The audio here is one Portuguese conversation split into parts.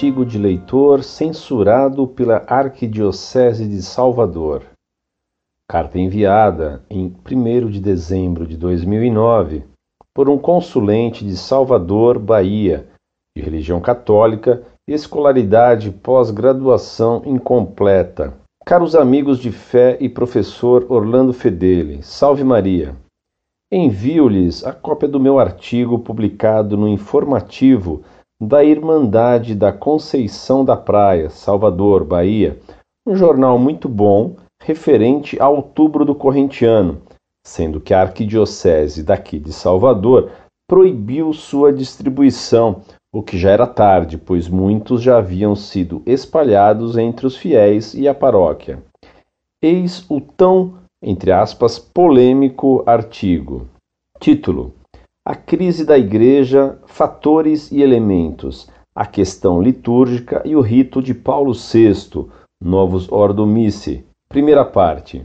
artigo de leitor censurado pela Arquidiocese de Salvador. Carta enviada em 1 de dezembro de 2009 por um consulente de Salvador, Bahia, de religião católica, escolaridade pós-graduação incompleta. Caros amigos de fé e professor Orlando Fedeli, salve Maria. Envio-lhes a cópia do meu artigo publicado no informativo da Irmandade da Conceição da Praia, Salvador, Bahia, um jornal muito bom referente a outubro do corrente ano, sendo que a arquidiocese daqui de Salvador proibiu sua distribuição, o que já era tarde, pois muitos já haviam sido espalhados entre os fiéis e a paróquia. Eis o tão, entre aspas, polêmico artigo. Título: A crise da Igreja, fatores e elementos, a questão litúrgica e o rito de Paulo VI, Novos Ordo Missi. Primeira parte.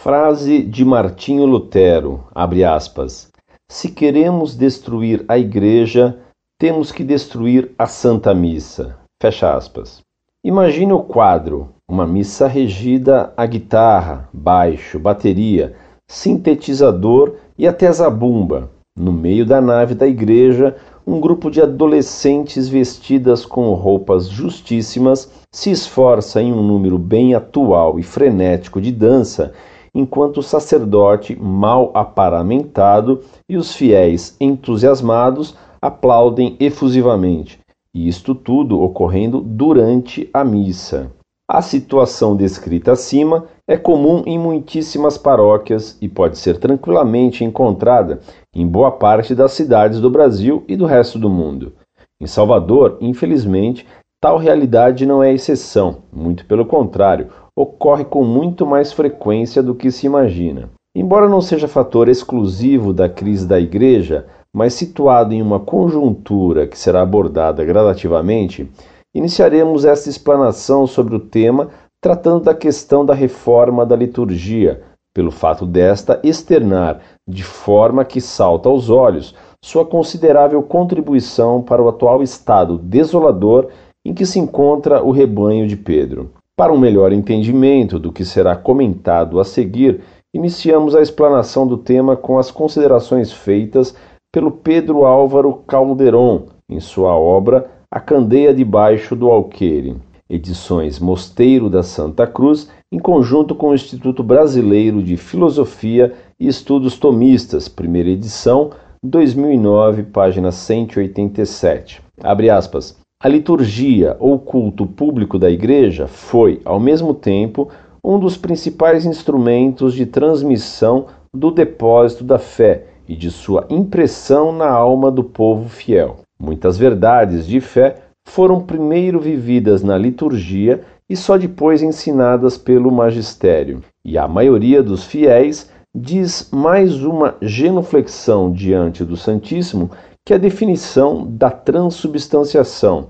Frase de Martinho Lutero, abre aspas. Se queremos destruir a igreja, temos que destruir a Santa Missa. Fecha aspas. Imagine o quadro: uma missa regida a guitarra, baixo, bateria, sintetizador e até zabumba. No meio da nave da igreja, um grupo de adolescentes vestidas com roupas justíssimas se esforça em um número bem atual e frenético de dança enquanto o sacerdote, mal aparamentado, e os fiéis entusiasmados aplaudem efusivamente, e isto tudo ocorrendo durante a missa. A situação descrita acima é comum em muitíssimas paróquias e pode ser tranquilamente encontrada em boa parte das cidades do Brasil e do resto do mundo. Em Salvador, infelizmente, tal realidade não é exceção, muito pelo contrário, ocorre com muito mais frequência do que se imagina. Embora não seja fator exclusivo da crise da Igreja, mas situado em uma conjuntura que será abordada gradativamente, iniciaremos esta explanação sobre o tema tratando da questão da reforma da liturgia, pelo fato desta externar, de forma que salta aos olhos, sua considerável contribuição para o atual estado desolador em que se encontra o rebanho de Pedro. Para um melhor entendimento do que será comentado a seguir, iniciamos a explanação do tema com as considerações feitas pelo Pedro Álvaro Calderon em sua obra A Candeia Debaixo do Alqueire, edições Mosteiro da Santa Cruz, em conjunto com o Instituto Brasileiro de Filosofia e Estudos Tomistas, primeira edição, 2009, página 187. Abre aspas. A liturgia ou culto público da Igreja foi, ao mesmo tempo, um dos principais instrumentos de transmissão do depósito da fé e de sua impressão na alma do povo fiel. Muitas verdades de fé foram primeiro vividas na liturgia e só depois ensinadas pelo magistério. E a maioria dos fiéis diz mais uma genuflexão diante do Santíssimo que é a definição da transubstanciação.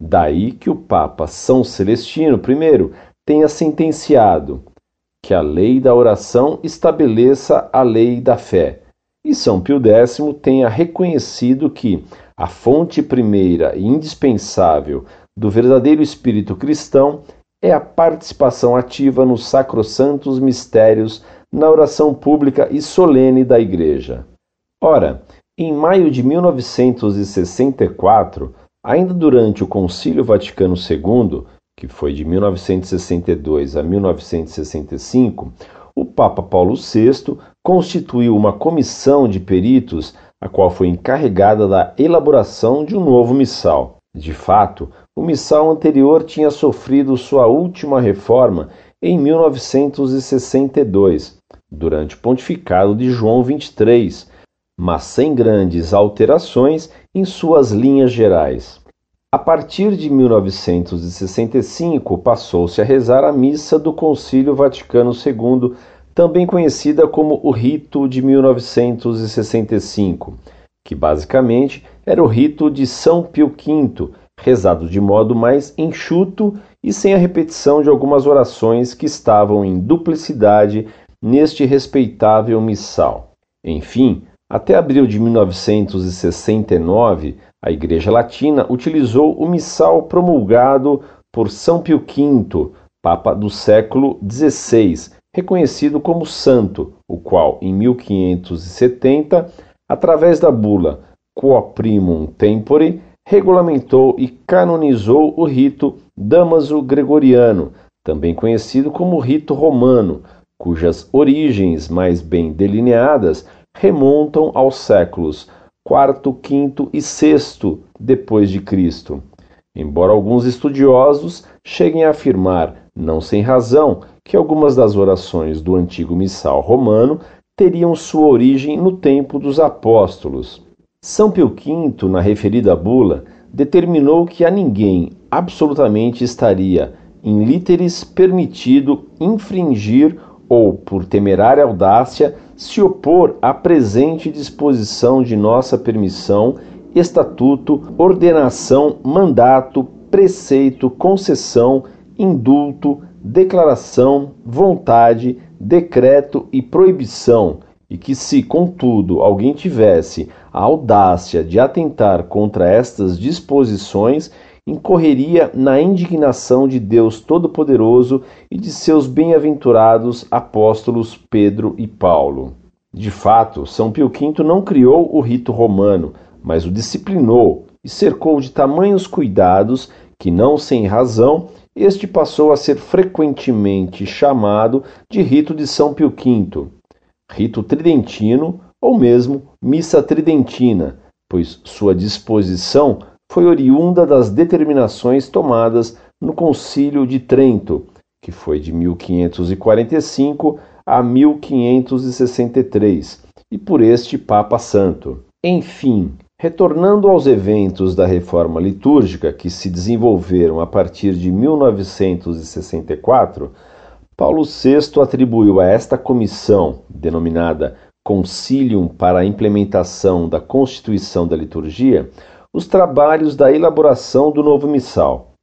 Daí que o Papa São Celestino I tenha sentenciado que a lei da oração estabeleça a lei da fé, e São Pio X tenha reconhecido que a fonte primeira e indispensável do verdadeiro espírito cristão é a participação ativa nos sacrossantos mistérios na oração pública e solene da Igreja. Ora, em maio de 1964, ainda durante o Concílio Vaticano II, que foi de 1962 a 1965, o Papa Paulo VI constituiu uma comissão de peritos, a qual foi encarregada da elaboração de um novo missal. De fato, o missal anterior tinha sofrido sua última reforma em 1962, durante o pontificado de João XXIII, mas sem grandes alterações em suas linhas gerais. A partir de 1965, passou-se a rezar a missa do Concílio Vaticano II, também conhecida como o Rito de 1965, que basicamente era o rito de São Pio V, rezado de modo mais enxuto e sem a repetição de algumas orações que estavam em duplicidade neste respeitável missal. Enfim, Até abril de 1969, a Igreja Latina utilizou o missal promulgado por São Pio V, Papa do século XVI, reconhecido como santo, o qual, em 1570, através da bula Quo Primum Tempore, regulamentou e canonizou o rito Damaso Gregoriano, também conhecido como rito romano, cujas origens mais bem delineadas remontam aos séculos IV, V e VI depois de Cristo. Embora alguns estudiosos cheguem a afirmar, não sem razão, que algumas das orações do antigo missal romano teriam sua origem no tempo dos apóstolos. São Pio V, na referida bula, determinou que a ninguém absolutamente estaria in literis permitido infringir ou, por temerária audácia, se opor à presente disposição de nossa permissão, estatuto, ordenação, mandato, preceito, concessão, indulto, declaração, vontade, decreto e proibição, e que, se, contudo, alguém tivesse a audácia de atentar contra estas disposições, incorreria na indignação de Deus Todo-Poderoso e de seus bem-aventurados apóstolos Pedro e Paulo. De fato, São Pio V não criou o rito romano, mas o disciplinou e cercou de tamanhos cuidados que, não sem razão, este passou a ser frequentemente chamado de rito de São Pio V, rito tridentino ou mesmo missa tridentina, pois sua disposição foi oriunda das determinações tomadas no Concílio de Trento, que foi de 1545 a 1563, e por este Papa Santo. Enfim, retornando aos eventos da reforma litúrgica que se desenvolveram a partir de 1964, Paulo VI atribuiu a esta comissão, denominada Concilium para a Implementação da Constituição da Liturgia, os trabalhos da elaboração do novo missal.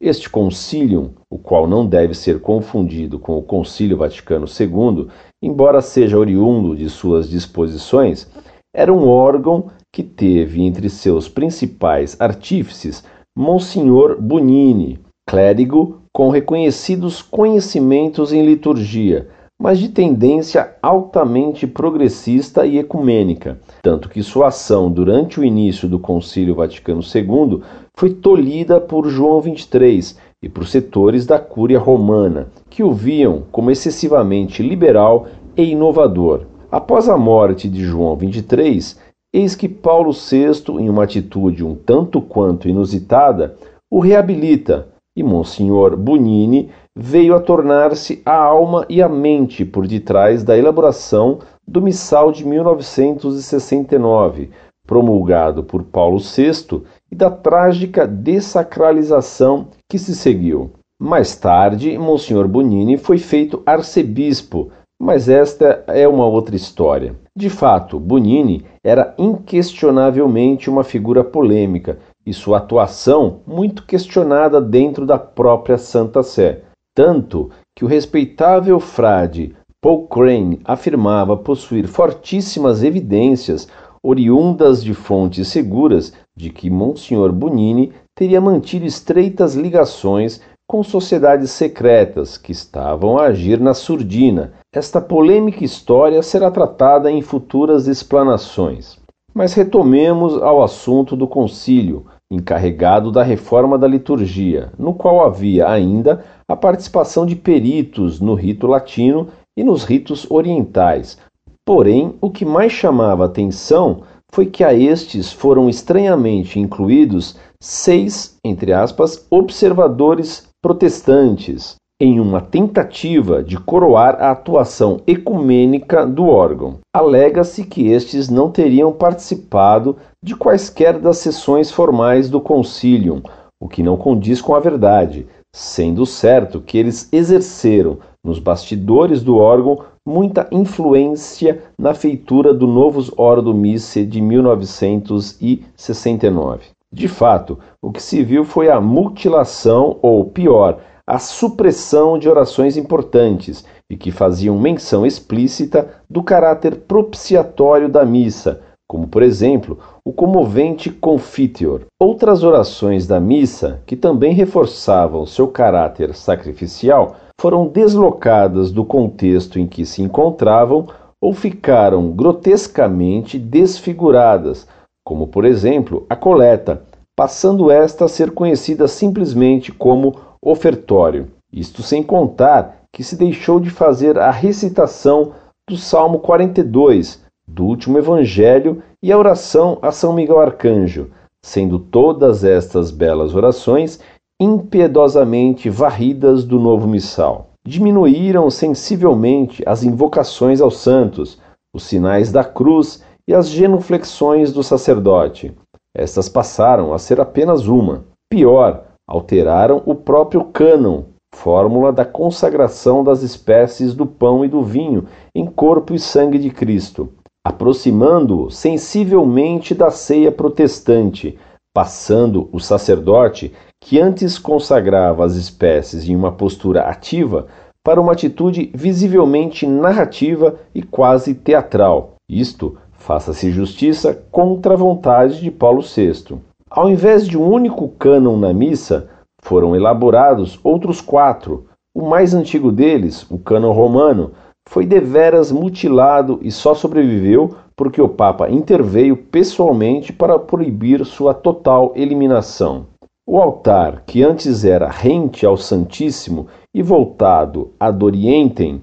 Este concílio, o qual não deve ser confundido com o Concílio Vaticano II, embora seja oriundo de suas disposições, era um órgão que teve entre seus principais artífices Monsenhor Bunini, clérigo com reconhecidos conhecimentos em liturgia, mas de tendência altamente progressista e ecumênica, tanto que sua ação durante o início do Concílio Vaticano II foi tolhida por João XXIII e por setores da Cúria Romana, que o viam como excessivamente liberal e inovador. Após a morte de João XXIII, eis que Paulo VI, em uma atitude um tanto quanto inusitada, o reabilita e Monsenhor Bunini veio a tornar-se a alma e a mente por detrás da elaboração do Missal de 1969, promulgado por Paulo VI, e da trágica dessacralização que se seguiu. Mais tarde, Monsenhor Bonini foi feito arcebispo, mas esta é uma outra história. De fato, Bonini era inquestionavelmente uma figura polêmica e sua atuação muito questionada dentro da própria Santa Sé tanto que o respeitável frade Paul Crane afirmava possuir fortíssimas evidências oriundas de fontes seguras de que Monsenhor Bonini teria mantido estreitas ligações com sociedades secretas que estavam a agir na surdina. Esta polêmica história será tratada em futuras explanações. Mas retomemos ao assunto do concílio, encarregado da reforma da liturgia, no qual havia ainda a participação de peritos no rito latino e nos ritos orientais. Porém, o que mais chamava atenção foi que a estes foram estranhamente incluídos seis, entre aspas, observadores protestantes, em uma tentativa de coroar a atuação ecumênica do órgão. Alega-se que estes não teriam participado de quaisquer das sessões formais do concílio, o que não condiz com a verdade, sendo certo que eles exerceram nos bastidores do órgão muita influência na feitura do Novus Ordo Missae de 1969. De fato, o que se viu foi a mutilação, ou pior, a supressão de orações importantes e que faziam menção explícita do caráter propiciatório da missa, como por exemplo o comovente Confiteor. Outras orações da missa, que também reforçavam seu caráter sacrificial, foram deslocadas do contexto em que se encontravam ou ficaram grotescamente desfiguradas, como por exemplo a coleta, passando esta a ser conhecida simplesmente como ofertório. Isto sem contar que se deixou de fazer a recitação do Salmo 42, do último evangelho e a oração a São Miguel Arcanjo, sendo todas estas belas orações impiedosamente varridas do novo missal. Diminuíram sensivelmente as invocações aos santos, os sinais da cruz e as genuflexões do sacerdote. Estas passaram a ser apenas uma. Pior, alteraram o próprio cânon, fórmula da consagração das espécies do pão e do vinho em corpo e sangue de Cristo, aproximando-o sensivelmente da ceia protestante, passando o sacerdote, que antes consagrava as espécies em uma postura ativa, para uma atitude visivelmente narrativa e quase teatral. Isto, faça-se justiça, contra a vontade de Paulo VI. Ao invés de um único cânon na missa, foram elaborados outros quatro. O mais antigo deles, o cânon romano, foi deveras mutilado e só sobreviveu porque o Papa interveio pessoalmente para proibir sua total eliminação. O altar, que antes era rente ao Santíssimo e voltado ad orientem,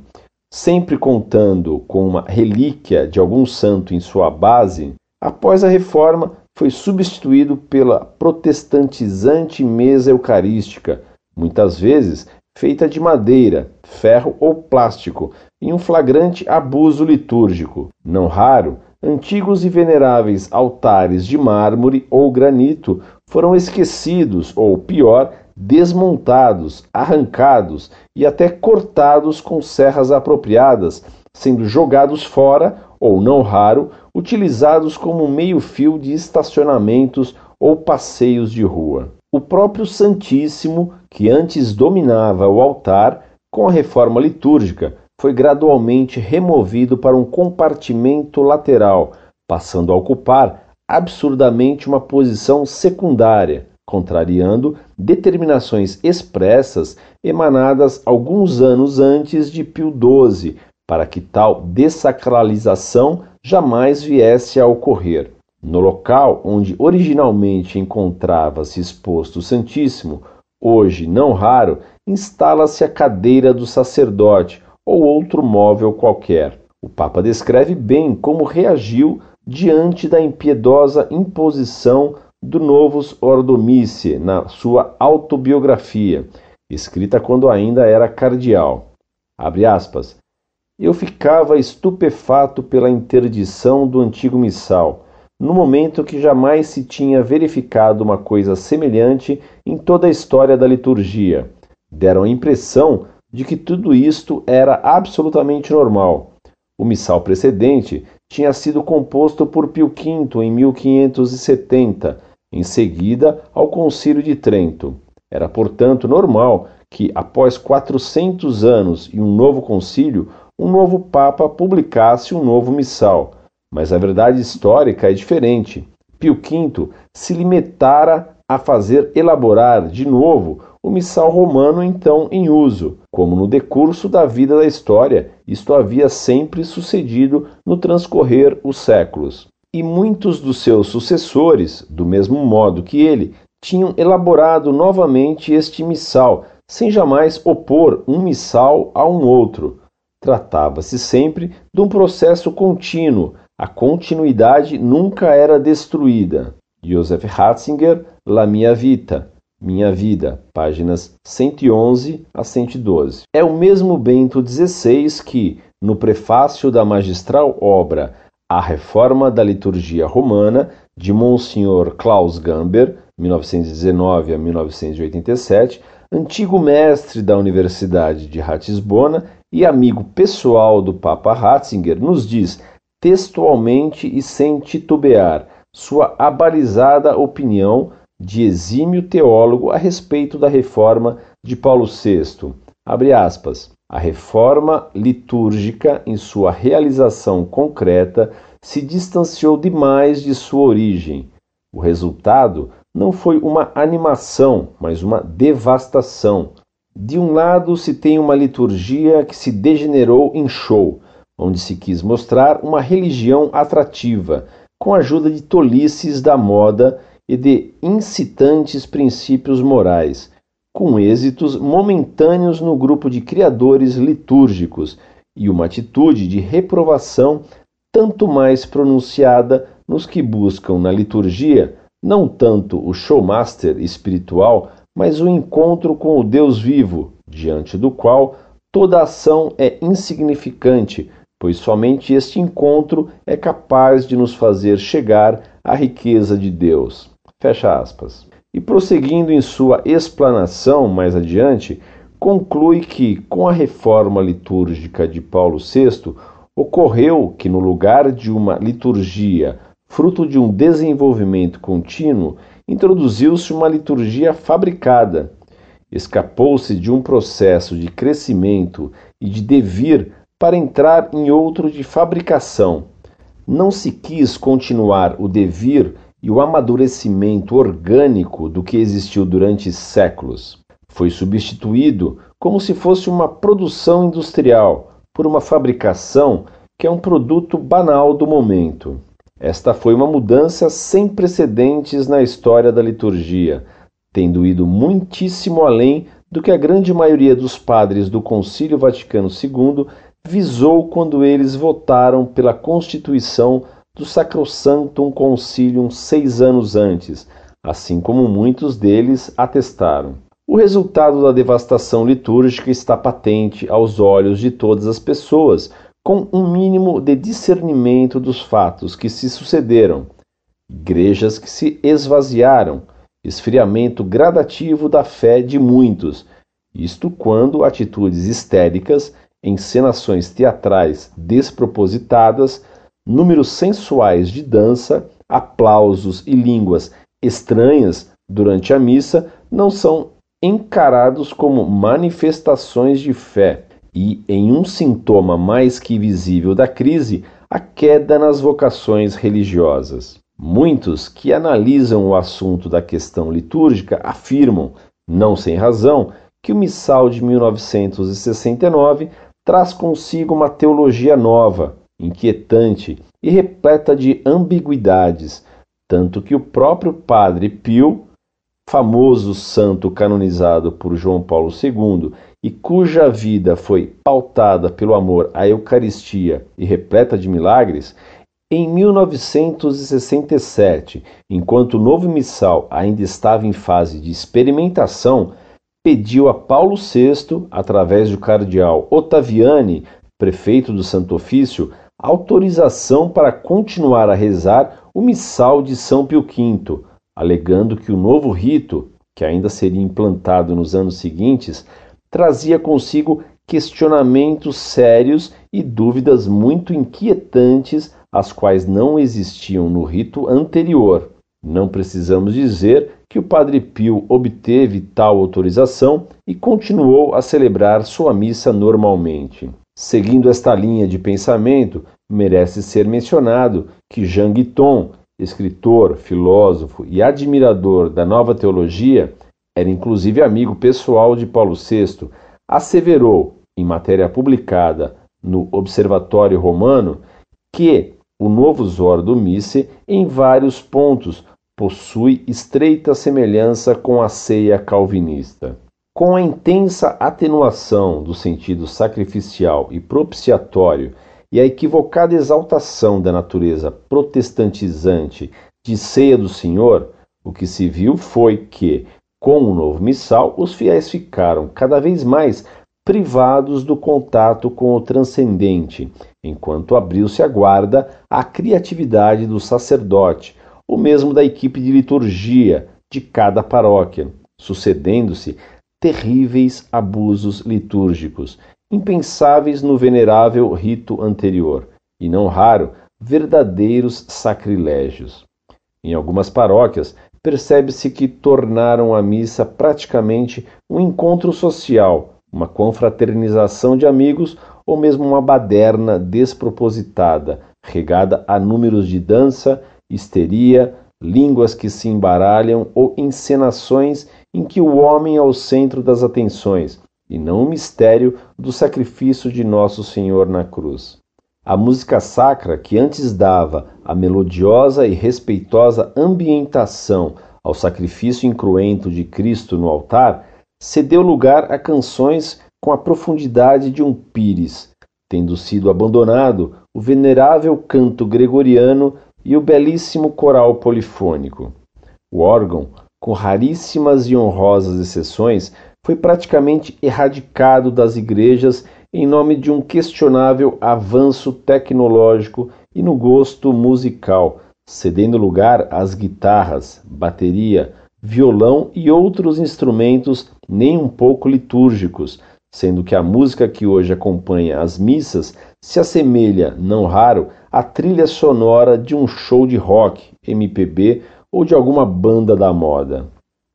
sempre contando com uma relíquia de algum santo em sua base, após a reforma foi substituído pela protestantizante mesa eucarística, muitas vezes feita de madeira, ferro ou plástico, em um flagrante abuso litúrgico. Não raro, antigos e veneráveis altares de mármore ou granito foram esquecidos ou, pior, desmontados, arrancados e até cortados com serras apropriadas, sendo jogados fora ou, não raro, utilizados como meio-fio de estacionamentos ou passeios de rua. O próprio Santíssimo, que antes dominava o altar, com a reforma litúrgica, foi gradualmente removido para um compartimento lateral, passando a ocupar absurdamente uma posição secundária, contrariando determinações expressas emanadas alguns anos antes de Pio XII, para que tal dessacralização jamais viesse a ocorrer. No local onde originalmente encontrava-se exposto o Santíssimo, hoje não raro, instala-se a cadeira do sacerdote, ou outro móvel qualquer. O Papa descreve bem como reagiu diante da impiedosa imposição do Novus Ordomice na sua autobiografia, escrita quando ainda era cardeal. Aspas. Eu ficava estupefato pela interdição do antigo missal, no momento que jamais se tinha verificado uma coisa semelhante em toda a história da liturgia. Deram a impressão de que tudo isto era absolutamente normal. O missal precedente tinha sido composto por Pio V em 1570, em seguida ao Concílio de Trento. Era, portanto, normal que, após 400 anos e um novo concílio, um novo Papa publicasse um novo missal. Mas a verdade histórica é diferente. Pio V se limitara a fazer elaborar de novo o missal romano então em uso, como no decurso da vida da história, isto havia sempre sucedido no transcorrer os séculos. E muitos dos seus sucessores, do mesmo modo que ele, tinham elaborado novamente este missal, sem jamais opor um missal a um outro. Tratava-se sempre de um processo contínuo, a continuidade nunca era destruída. Joseph Ratzinger, La Mia Vita, minha Vida, páginas 111 a 112. É o mesmo Bento XVI que, no prefácio da magistral obra A Reforma da Liturgia Romana, de Monsenhor Klaus Gamber, 1919 a 1987, antigo mestre da Universidade de Ratisbona e amigo pessoal do Papa Ratzinger, nos diz textualmente e sem titubear sua abalizada opinião de exímio teólogo a respeito da reforma de Paulo VI. Abre aspas. A reforma litúrgica, em sua realização concreta, se distanciou demais de sua origem. O resultado não foi uma animação, mas uma devastação. De um lado, se tem uma liturgia que se degenerou em show, onde se quis mostrar uma religião atrativa, com a ajuda de tolices da moda e de incitantes princípios morais, com êxitos momentâneos no grupo de criadores litúrgicos e uma atitude de reprovação tanto mais pronunciada nos que buscam na liturgia não tanto o showmaster espiritual, mas o encontro com o Deus vivo, diante do qual toda ação é insignificante, pois somente este encontro é capaz de nos fazer chegar à riqueza de Deus. Fecha aspas. E prosseguindo em sua explanação mais adiante, conclui que, com a reforma litúrgica de Paulo VI, ocorreu que, no lugar de uma liturgia fruto de um desenvolvimento contínuo, introduziu-se uma liturgia fabricada. Escapou-se de um processo de crescimento e de devir para entrar em outro de fabricação. Não se quis continuar o devir e o amadurecimento orgânico do que existiu durante séculos. Foi substituído como se fosse uma produção industrial por uma fabricação que é um produto banal do momento. Esta foi uma mudança sem precedentes na história da liturgia, tendo ido muitíssimo além do que a grande maioria dos padres do Concílio Vaticano II visou quando eles votaram pela constituição do Sacrosanctum Concilium seis anos antes, assim como muitos deles atestaram. O resultado da devastação litúrgica está patente aos olhos de todas as pessoas, com um mínimo de discernimento dos fatos que se sucederam, igrejas que se esvaziaram, esfriamento gradativo da fé de muitos, isto quando atitudes histéricas, encenações teatrais despropositadas, números sensuais de dança, aplausos e línguas estranhas durante a missa não são encarados como manifestações de fé, e, em um sintoma mais que visível da crise, a queda nas vocações religiosas. Muitos que analisam o assunto da questão litúrgica afirmam, não sem razão, que o missal de 1969 traz consigo uma teologia nova, inquietante e repleta de ambiguidades, tanto que o próprio Padre Pio, famoso santo canonizado por João Paulo II e cuja vida foi pautada pelo amor à Eucaristia e repleta de milagres, em 1967, enquanto o novo missal ainda estava em fase de experimentação, pediu a Paulo VI, através do cardeal Ottaviani, prefeito do Santo Ofício, autorização para continuar a rezar o missal de São Pio V, alegando que o novo rito, que ainda seria implantado nos anos seguintes, trazia consigo questionamentos sérios e dúvidas muito inquietantes, as quais não existiam no rito anterior. Não precisamos dizer que o Padre Pio obteve tal autorização e continuou a celebrar sua missa normalmente. Seguindo esta linha de pensamento, merece ser mencionado que Jean Guiton, escritor, filósofo e admirador da nova teologia, era inclusive amigo pessoal de Paulo VI, asseverou, em matéria publicada no Observatório Romano, que o novo Zor do Misse, em vários pontos, possui estreita semelhança com a ceia calvinista. Com a intensa atenuação do sentido sacrificial e propiciatório e a equivocada exaltação da natureza protestantizante de ceia do Senhor, o que se viu foi que, com o novo missal, os fiéis ficaram cada vez mais privados do contato com o transcendente, enquanto abriu-se a guarda à criatividade do sacerdote, ou mesmo da equipe de liturgia de cada paróquia, sucedendo-se terríveis abusos litúrgicos, impensáveis no venerável rito anterior, e não raro verdadeiros sacrilégios. Em algumas paróquias, percebe-se que tornaram a missa praticamente um encontro social, uma confraternização de amigos ou mesmo uma baderna despropositada, regada a números de dança, histeria, línguas que se embaralham ou encenações em que o homem é o centro das atenções e não o mistério do sacrifício de Nosso Senhor na cruz. A música sacra, que antes dava a melodiosa e respeitosa ambientação ao sacrifício incruento de Cristo no altar, cedeu lugar a canções com a profundidade de um pires, tendo sido abandonado o venerável canto gregoriano e o belíssimo coral polifônico. O órgão, com raríssimas e honrosas exceções, foi praticamente erradicado das igrejas em nome de um questionável avanço tecnológico e no gosto musical, cedendo lugar às guitarras, bateria, violão e outros instrumentos nem um pouco litúrgicos, sendo que a música que hoje acompanha as missas se assemelha, não raro, à trilha sonora de um show de rock, MPB ou de alguma banda da moda.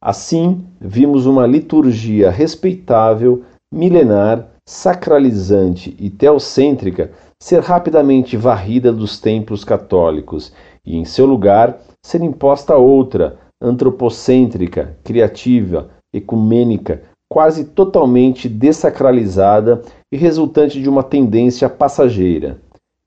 Assim, vimos uma liturgia respeitável, milenar, sacralizante e teocêntrica ser rapidamente varrida dos templos católicos e, em seu lugar, ser imposta outra, antropocêntrica, criativa, ecumênica, quase totalmente dessacralizada e resultante de uma tendência passageira.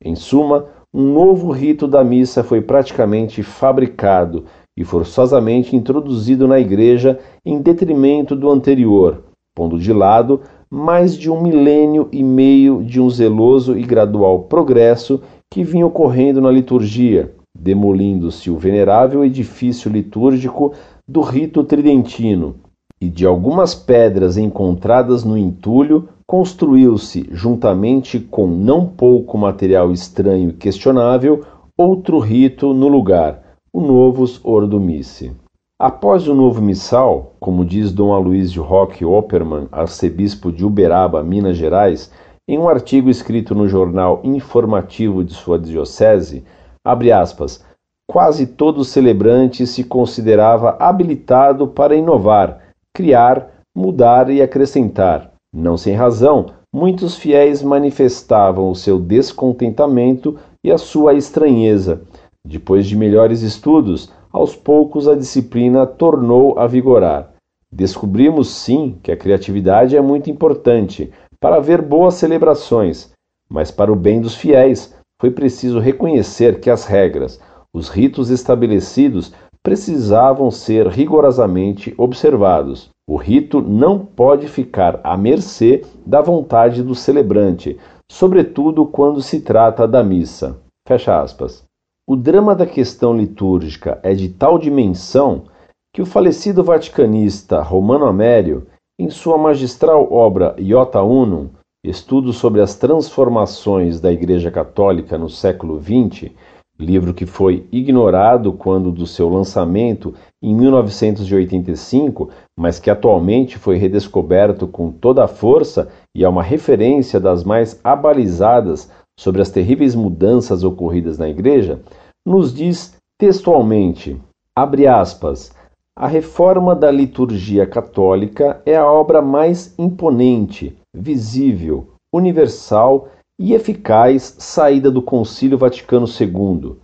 Em suma, um novo rito da missa foi praticamente fabricado e forçosamente introduzido na Igreja em detrimento do anterior, pondo de lado mais de um milênio e meio de um zeloso e gradual progresso que vinha ocorrendo na liturgia, demolindo-se o venerável edifício litúrgico do rito tridentino, e de algumas pedras encontradas no entulho construiu-se, juntamente com não pouco material estranho e questionável, outro rito no lugar, o Novus Ordo Missi. Após o novo missal, como diz Dom Aloysio Roque Opperman, arcebispo de Uberaba, Minas Gerais, em um artigo escrito no jornal informativo de sua diocese, abre aspas, quase todo celebrante se considerava habilitado para inovar, criar, mudar e acrescentar. Não sem razão, muitos fiéis manifestavam o seu descontentamento e a sua estranheza. Depois de melhores estudos, aos poucos a disciplina tornou a vigorar. Descobrimos sim que a criatividade é muito importante para haver boas celebrações, mas para o bem dos fiéis foi preciso reconhecer que as regras, os ritos estabelecidos precisavam ser rigorosamente observados. O rito não pode ficar à mercê da vontade do celebrante, sobretudo quando se trata da missa. Fecha aspas. O drama da questão litúrgica é de tal dimensão que o falecido vaticanista Romano Amério, em sua magistral obra Iota Unum, Estudo sobre as transformações da Igreja Católica no século XX, livro que foi ignorado quando do seu lançamento em 1985, mas que atualmente foi redescoberto com toda a força e é uma referência das mais abalizadas sobre as terríveis mudanças ocorridas na Igreja, nos diz textualmente, abre aspas, a reforma da liturgia católica é a obra mais imponente, visível, universal e eficaz saída do Concílio Vaticano II.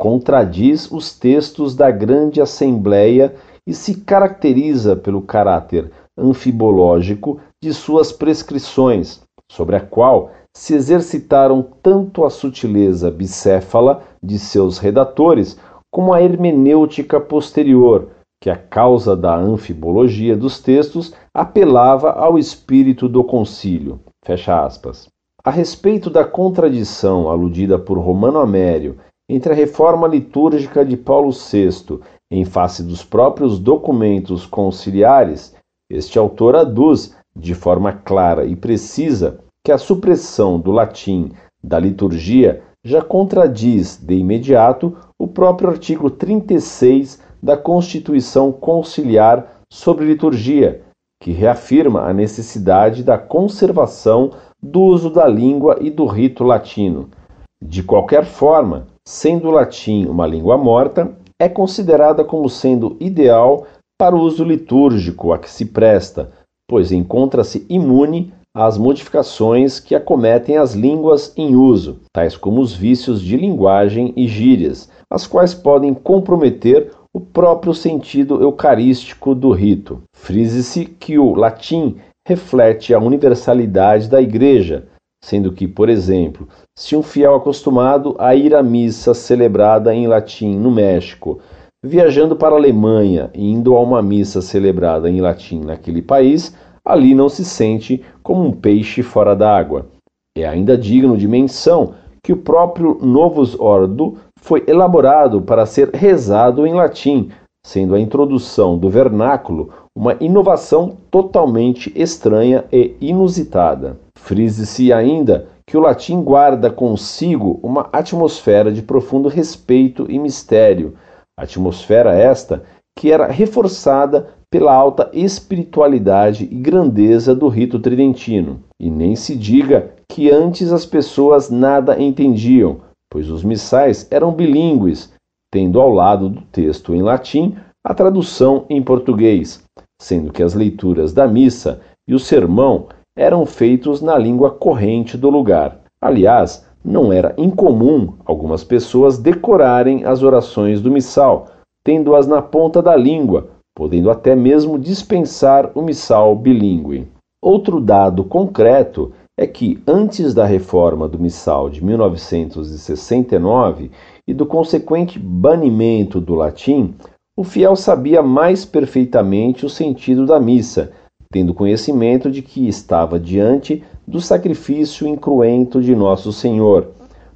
Contradiz os textos da Grande Assembleia e se caracteriza pelo caráter anfibológico de suas prescrições, sobre a qual se exercitaram tanto a sutileza bicéfala de seus redatores como a hermenêutica posterior, que a causa da anfibologia dos textos apelava ao espírito do concílio. Fecha aspas. A respeito da contradição aludida por Romano Amério entre a reforma litúrgica de Paulo VI em face dos próprios documentos conciliares, este autor aduz, de forma clara e precisa, que a supressão do latim da liturgia já contradiz de imediato o próprio artigo 36 da Constituição Conciliar sobre Liturgia, que reafirma a necessidade da conservação do uso da língua e do rito latino. De qualquer forma, sendo o latim uma língua morta, é considerada como sendo ideal para o uso litúrgico a que se presta, pois encontra-se imune às modificações que acometem as línguas em uso, tais como os vícios de linguagem e gírias, as quais podem comprometer o próprio sentido eucarístico do rito. Frise-se que o latim reflete a universalidade da Igreja, sendo que, por exemplo, se um fiel acostumado a ir à missa celebrada em latim no México, viajando para a Alemanha e indo a uma missa celebrada em latim naquele país, ali não se sente como um peixe fora d'água. É ainda digno de menção que o próprio Novus Ordo foi elaborado para ser rezado em latim, sendo a introdução do vernáculo uma inovação totalmente estranha e inusitada. Frise-se ainda que o latim guarda consigo uma atmosfera de profundo respeito e mistério, atmosfera esta que era reforçada pela alta espiritualidade e grandeza do rito tridentino. E nem se diga que antes as pessoas nada entendiam, pois os missais eram bilíngues, tendo ao lado do texto em latim a tradução em português, sendo que as leituras da missa e o sermão eram feitos na língua corrente do lugar. Aliás, não era incomum algumas pessoas decorarem as orações do missal, tendo-as na ponta da língua, podendo até mesmo dispensar o missal bilíngue. Outro dado concreto é que, antes da reforma do missal de 1969 e do consequente banimento do latim, o fiel sabia mais perfeitamente o sentido da missa, tendo conhecimento de que estava diante do sacrifício incruento de Nosso Senhor,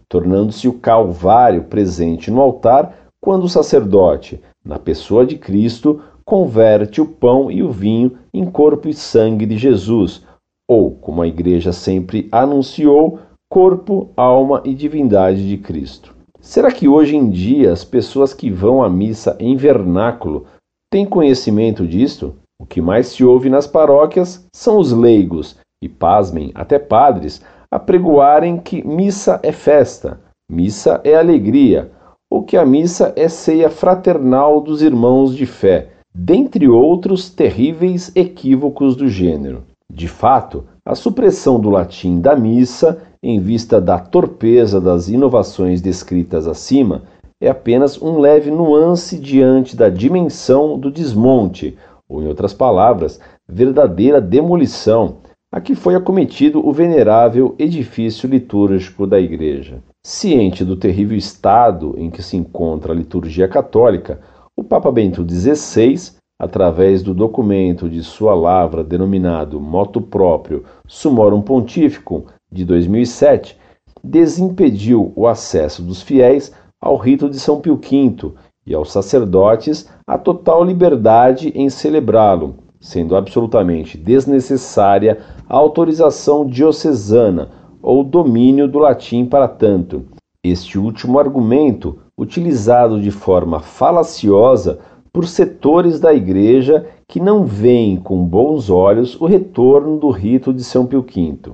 tornando-se o Calvário presente no altar quando o sacerdote, na pessoa de Cristo, converte o pão e o vinho em corpo e sangue de Jesus, ou, como a Igreja sempre anunciou, corpo, alma e divindade de Cristo. Será que hoje em dia as pessoas que vão à missa em vernáculo têm conhecimento disto? O que mais se ouve nas paróquias são os leigos, e pasmem, até padres, apregoarem que missa é festa, missa é alegria, ou que a missa é ceia fraternal dos irmãos de fé, dentre outros terríveis equívocos do gênero. De fato, a supressão do latim da missa em vista da torpeza das inovações descritas acima, é apenas um leve nuance diante da dimensão do desmonte, ou, em outras palavras, verdadeira demolição, a que foi acometido o venerável edifício litúrgico da Igreja. Ciente do terrível estado em que se encontra a liturgia católica, o Papa Bento XVI, através do documento de sua lavra denominado Moto Próprio Sumorum Pontificum, de 2007 desimpediu o acesso dos fiéis ao rito de São Pio V e aos sacerdotes a total liberdade em celebrá-lo, sendo absolutamente desnecessária a autorização diocesana ou domínio do latim para tanto. Este último argumento, utilizado de forma falaciosa por setores da Igreja que não veem com bons olhos o retorno do rito de São Pio V.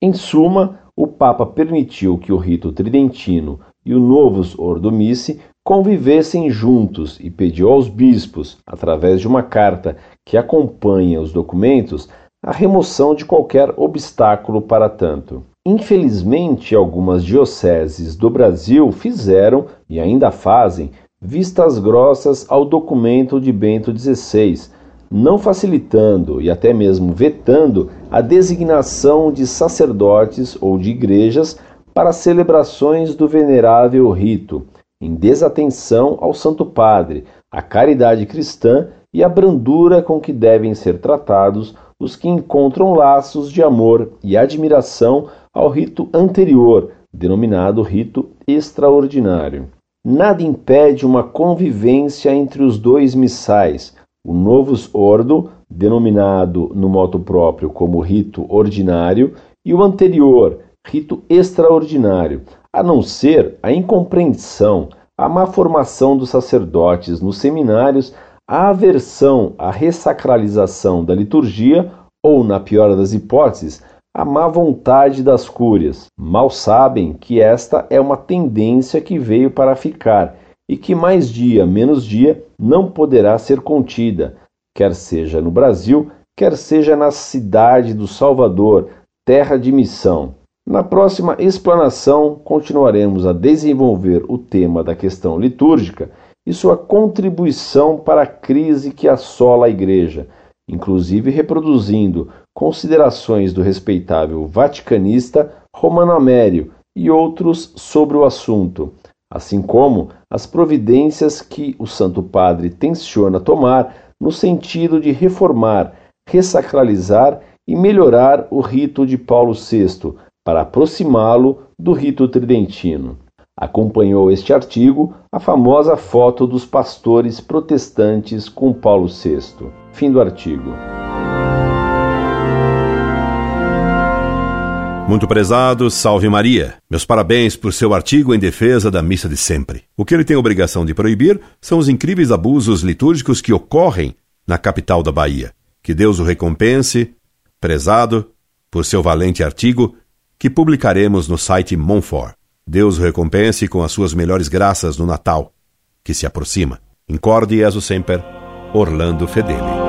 Em suma, o Papa permitiu que o rito tridentino e o Novus Ordo Missi convivessem juntos e pediu aos bispos, através de uma carta que acompanha os documentos, a remoção de qualquer obstáculo para tanto. Infelizmente, algumas dioceses do Brasil fizeram e ainda fazem vistas grossas ao documento de Bento XVI, não facilitando e até mesmo vetando a designação de sacerdotes ou de igrejas para celebrações do venerável rito, em desatenção ao Santo Padre, à caridade cristã e à brandura com que devem ser tratados os que encontram laços de amor e admiração ao rito anterior, denominado rito extraordinário. Nada impede uma convivência entre os dois missais, o Novus Ordo, denominado no moto próprio como rito ordinário, e o anterior, rito extraordinário, a não ser a incompreensão, a má formação dos sacerdotes nos seminários, a aversão à ressacralização da liturgia ou, na pior das hipóteses, a má vontade das cúrias. Mal sabem que esta é uma tendência que veio para ficar e que mais dia menos dia não poderá ser contida, quer seja no Brasil, quer seja na cidade do Salvador, terra de missão. Na próxima explanação, continuaremos a desenvolver o tema da questão litúrgica e sua contribuição para a crise que assola a Igreja, inclusive reproduzindo considerações do respeitável vaticanista Romano Amério e outros sobre o assunto, assim como as providências que o Santo Padre tenciona tomar no sentido de reformar, ressacralizar e melhorar o rito de Paulo VI, para aproximá-lo do rito tridentino. Acompanhou este artigo a famosa foto dos pastores protestantes com Paulo VI. Fim do artigo. Muito prezado, salve Maria. Meus parabéns por seu artigo em defesa da missa de sempre. O que ele tem obrigação de proibir são os incríveis abusos litúrgicos que ocorrem na capital da Bahia. Que Deus o recompense, prezado, por seu valente artigo que publicaremos no site Monfort. Deus o recompense com as suas melhores graças no Natal, que se aproxima. Incorde Jesus Semper, Orlando Fedeli.